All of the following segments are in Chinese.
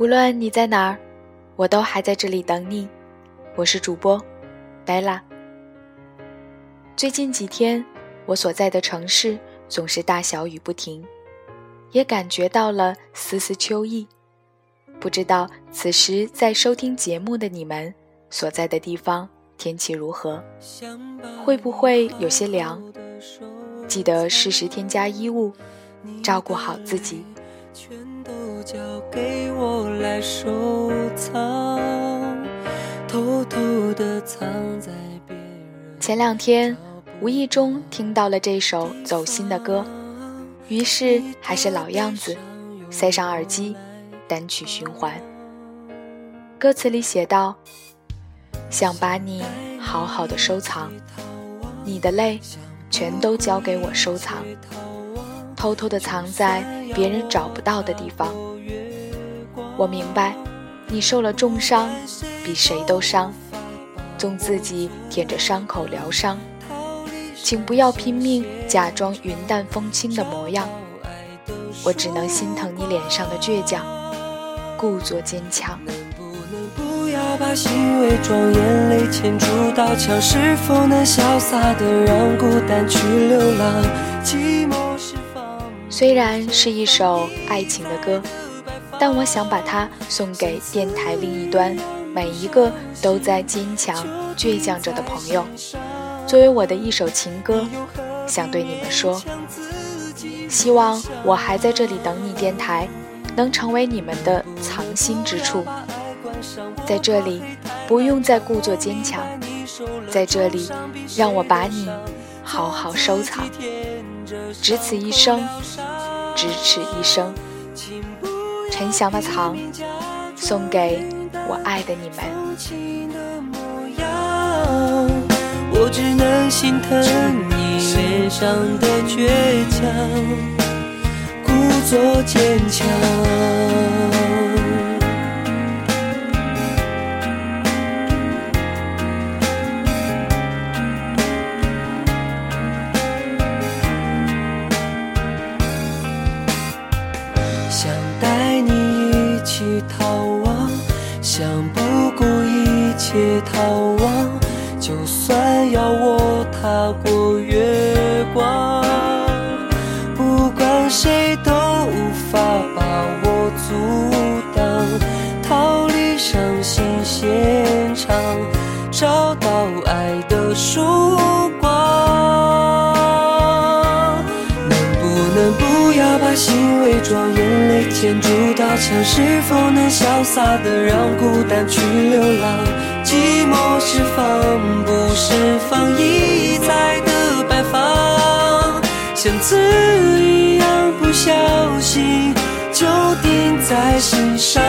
无论你在哪儿，我都还在这里等你。我是主播白拉。最近几天，我所在的城市总是大小雨不停，也感觉到了丝丝秋意。不知道此时在收听节目的你们所在的地方天气如何？会不会有些凉？记得适时添加衣物，照顾好自己。交给我来收藏偷偷的藏在前两天无意中听到了这首走心的歌，于是还是老样子，塞上耳机。单曲循环。歌词里写道：“想把你好好的收藏，你的泪全都交给我收藏，偷偷的藏在别人找不到的地方。我明白，你受了重伤，比谁都伤，总自己舔着伤口疗伤，请不要拼命假装云淡风轻的模样，我只能心疼你脸上的倔强。”故作坚强。虽然是一首爱情的歌，但我想把它送给电台另一端每一个都在坚强倔强着的朋友。作为我的一首情歌，想对你们说：希望我还在这里等你。电台。能成为你们的藏心之处，在这里不用再故作坚强，在这里让我把你好好收藏，只此一生，只此一生。沉香的藏，送给我爱的你们。我只能心疼你脸上的倔强。故作坚强，想不顾一切逃亡，就算要我踏过月光，不管谁伪装，眼泪牵住刀枪，是否能潇洒的让孤单去流浪？寂寞释放，不释放一再的摆放，像刺一样不小心就钉在心上。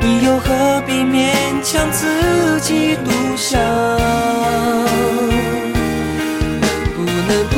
你又何必勉强自己独享？能不能不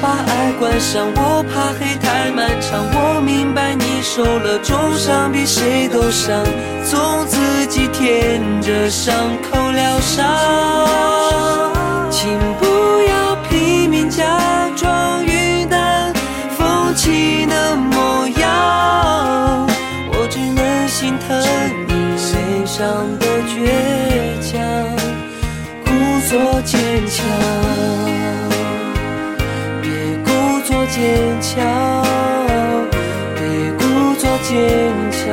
把爱关上？我怕黑太漫长。我明白你受了重伤，比谁都伤，总自己舔着伤口疗伤。请不要拼命假装云淡风轻的模样，我只能心疼。上的倔强，故作坚强，坚强，别故作坚强，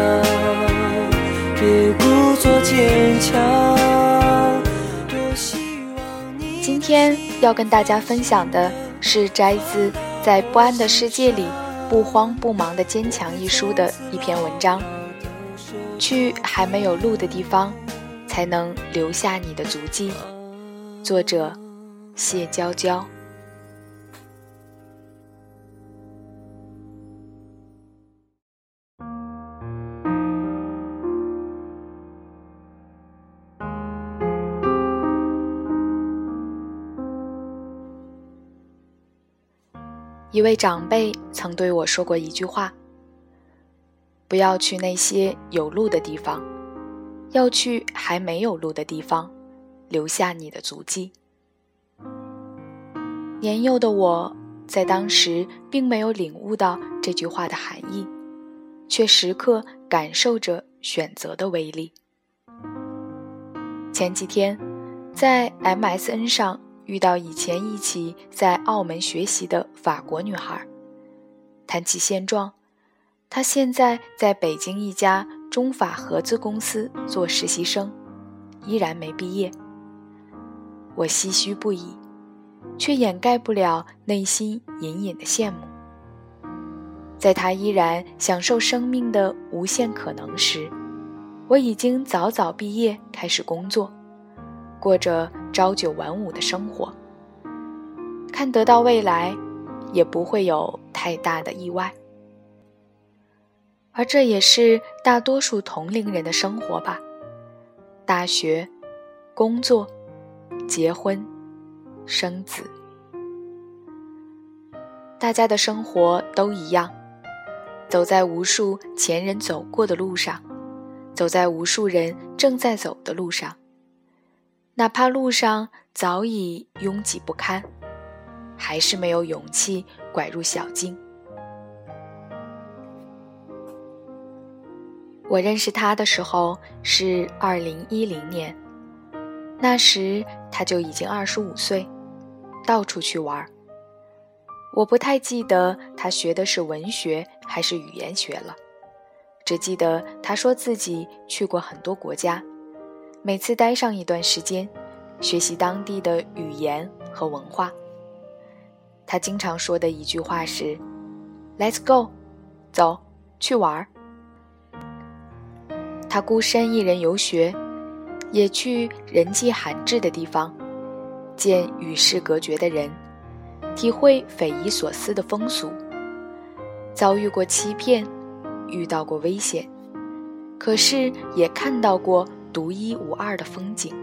别故作坚强。今天要跟大家分享的是摘自《在不安的世界里不慌不忙的坚强》一书的一篇文章。去还没有路的地方，才能留下你的足迹。作者：谢娇娇。一位长辈曾对我说过一句话。不要去那些有路的地方，要去还没有路的地方，留下你的足迹。年幼的我在当时并没有领悟到这句话的含义，却时刻感受着选择的威力。前几天，在 MSN 上遇到以前一起在澳门学习的法国女孩，谈起现状，她现在在北京一家中法合资公司做实习生，依然没毕业。我唏嘘不已，却掩盖不了内心隐隐的羡慕。在他依然享受生命的无限可能时，我已经早早毕业，开始工作，过着朝九晚五的生活。看得到未来，也不会有太大的意外。而这也是大多数同龄人的生活吧：大学、工作。结婚、生子，大家的生活都一样，走在无数前人走过的路上，走在无数人正在走的路上。哪怕路上早已拥挤不堪，还是没有勇气拐入小径。我认识他的时候是二零一零年。那时他就已经二十五岁，到处去玩。我不太记得他学的是文学还是语言学了，只记得他说自己去过很多国家，每次待上一段时间，学习当地的语言和文化。他经常说的一句话是：“Let's go，走去玩儿。”他孤身一人游学。也去人迹罕至的地方，见与世隔绝的人，体会匪夷所思的风俗，遭遇过欺骗，遇到过危险，可是也看到过独一无二的风景。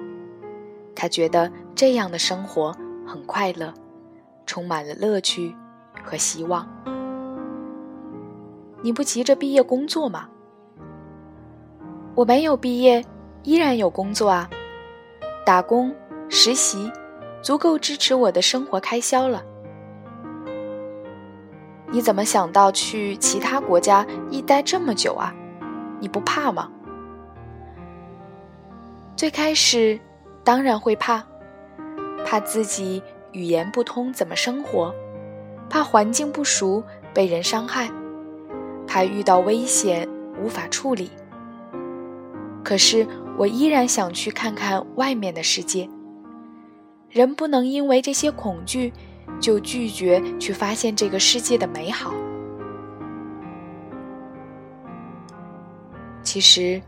他觉得这样的生活很快乐，充满了乐趣和希望。你不急着毕业工作吗？我没有毕业。依然有工作啊，打工、实习，足够支持我的生活开销了。你怎么想到去其他国家一待这么久啊？你不怕吗？最开始当然会怕，怕自己语言不通怎么生活，怕环境不熟被人伤害，怕遇到危险无法处理。可是。我依然想去看看外面的世界。人不能因为这些恐惧，就拒绝去发现这个世界的美好。其实，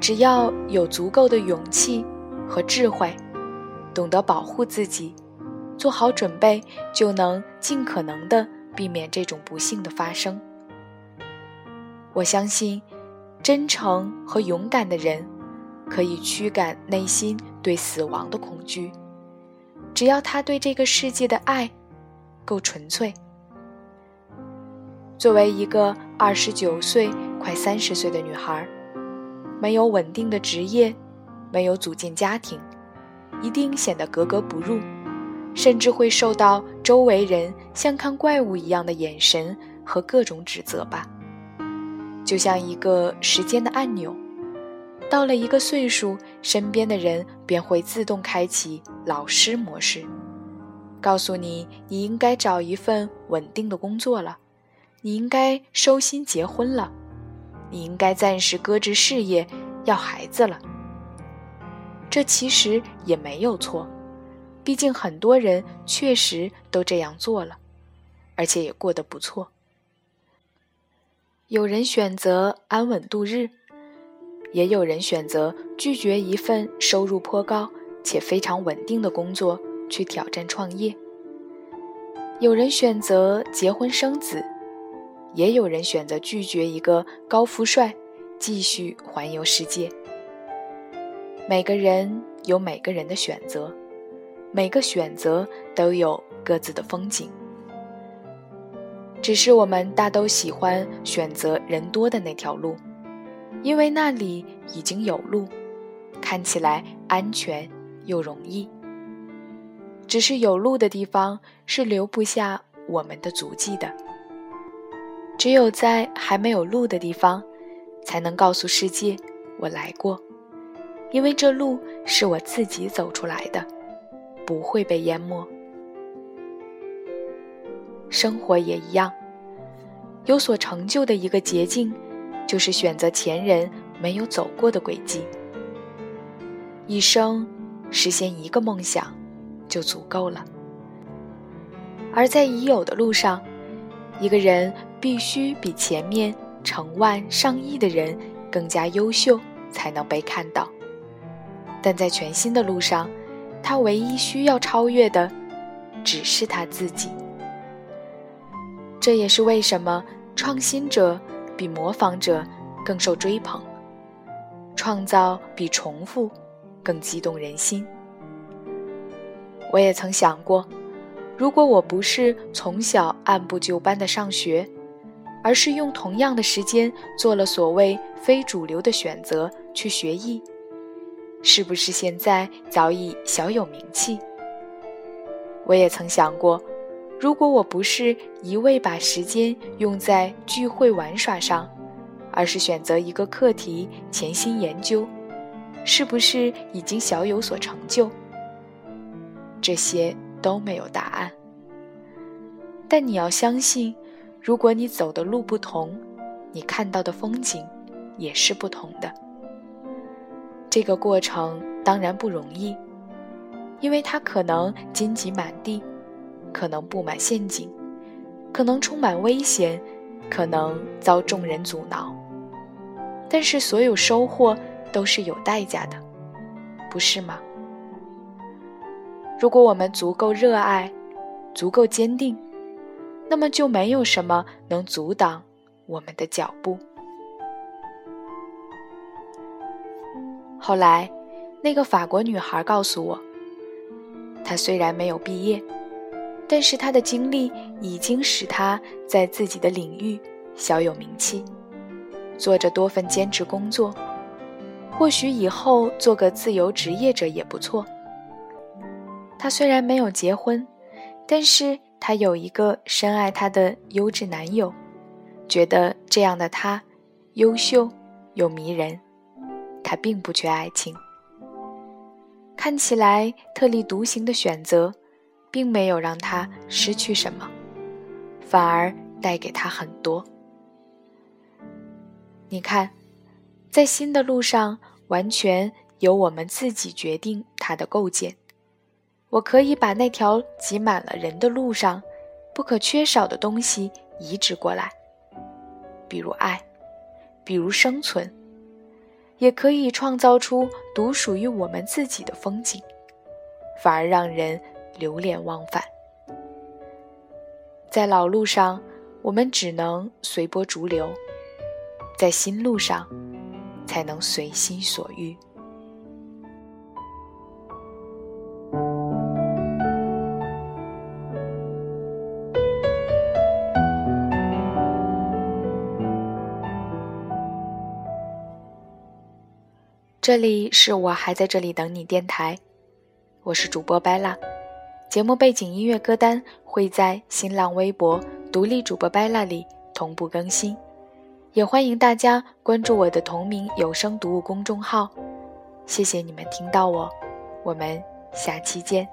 只要有足够的勇气和智慧，懂得保护自己，做好准备，就能尽可能的避免这种不幸的发生。我相信，真诚和勇敢的人。可以驱赶内心对死亡的恐惧，只要他对这个世界的爱够纯粹。作为一个二十九岁快三十岁的女孩，没有稳定的职业，没有组建家庭，一定显得格格不入，甚至会受到周围人像看怪物一样的眼神和各种指责吧。就像一个时间的按钮。到了一个岁数，身边的人便会自动开启老师模式，告诉你你应该找一份稳定的工作了，你应该收心结婚了，你应该暂时搁置事业要孩子了。这其实也没有错，毕竟很多人确实都这样做了，而且也过得不错。有人选择安稳度日。也有人选择拒绝一份收入颇高且非常稳定的工作，去挑战创业。有人选择结婚生子，也有人选择拒绝一个高富帅，继续环游世界。每个人有每个人的选择，每个选择都有各自的风景。只是我们大都喜欢选择人多的那条路。因为那里已经有路，看起来安全又容易。只是有路的地方是留不下我们的足迹的。只有在还没有路的地方，才能告诉世界我来过，因为这路是我自己走出来的，不会被淹没。生活也一样，有所成就的一个捷径，就是选择前人没有走过的轨迹。一生实现一个梦想，就足够了。而在已有的路上，一个人必须比前面成万上亿的人更加优秀，才能被看到。但在全新的路上，他唯一需要超越的，只是他自己。这也是为什么创新者比模仿者更受追捧，创造比重复更激动人心。我也曾想过，如果我不是从小按部就班的上学，而是用同样的时间做了所谓非主流的选择去学艺，是不是现在早已小有名气？我也曾想过。如果我不是一味把时间用在聚会玩耍上，而是选择一个课题潜心研究，是不是已经小有所成就？这些都没有答案。但你要相信，如果你走的路不同，你看到的风景也是不同的。这个过程当然不容易，因为它可能荆棘满地。可能布满陷阱，可能充满危险，可能遭众人阻挠。但是所有收获都是有代价的，不是吗？如果我们足够热爱，足够坚定，那么就没有什么能阻挡我们的脚步。后来，那个法国女孩告诉我，她虽然没有毕业。但是她的经历已经使她在自己的领域小有名气，做着多份兼职工作，或许以后做个自由职业者也不错。她虽然没有结婚，但是她有一个深爱她的优质男友，觉得这样的他优秀又迷人。他并不缺爱情，看起来特立独行的选择。并没有让他失去什么，反而带给他很多。你看，在新的路上，完全由我们自己决定它的构建。我可以把那条挤满了人的路上不可缺少的东西移植过来，比如爱，比如生存，也可以创造出独属于我们自己的风景，反而让人。流连忘返，在老路上，我们只能随波逐流；在新路上，才能随心所欲。这里是我还在这里等你电台，我是主播 Bella，。节目背景音乐歌单会在新浪微博独立主播 Bella 里同步更新，也欢迎大家关注我的同名有声读物公众号。谢谢你们听到我，我们下期见。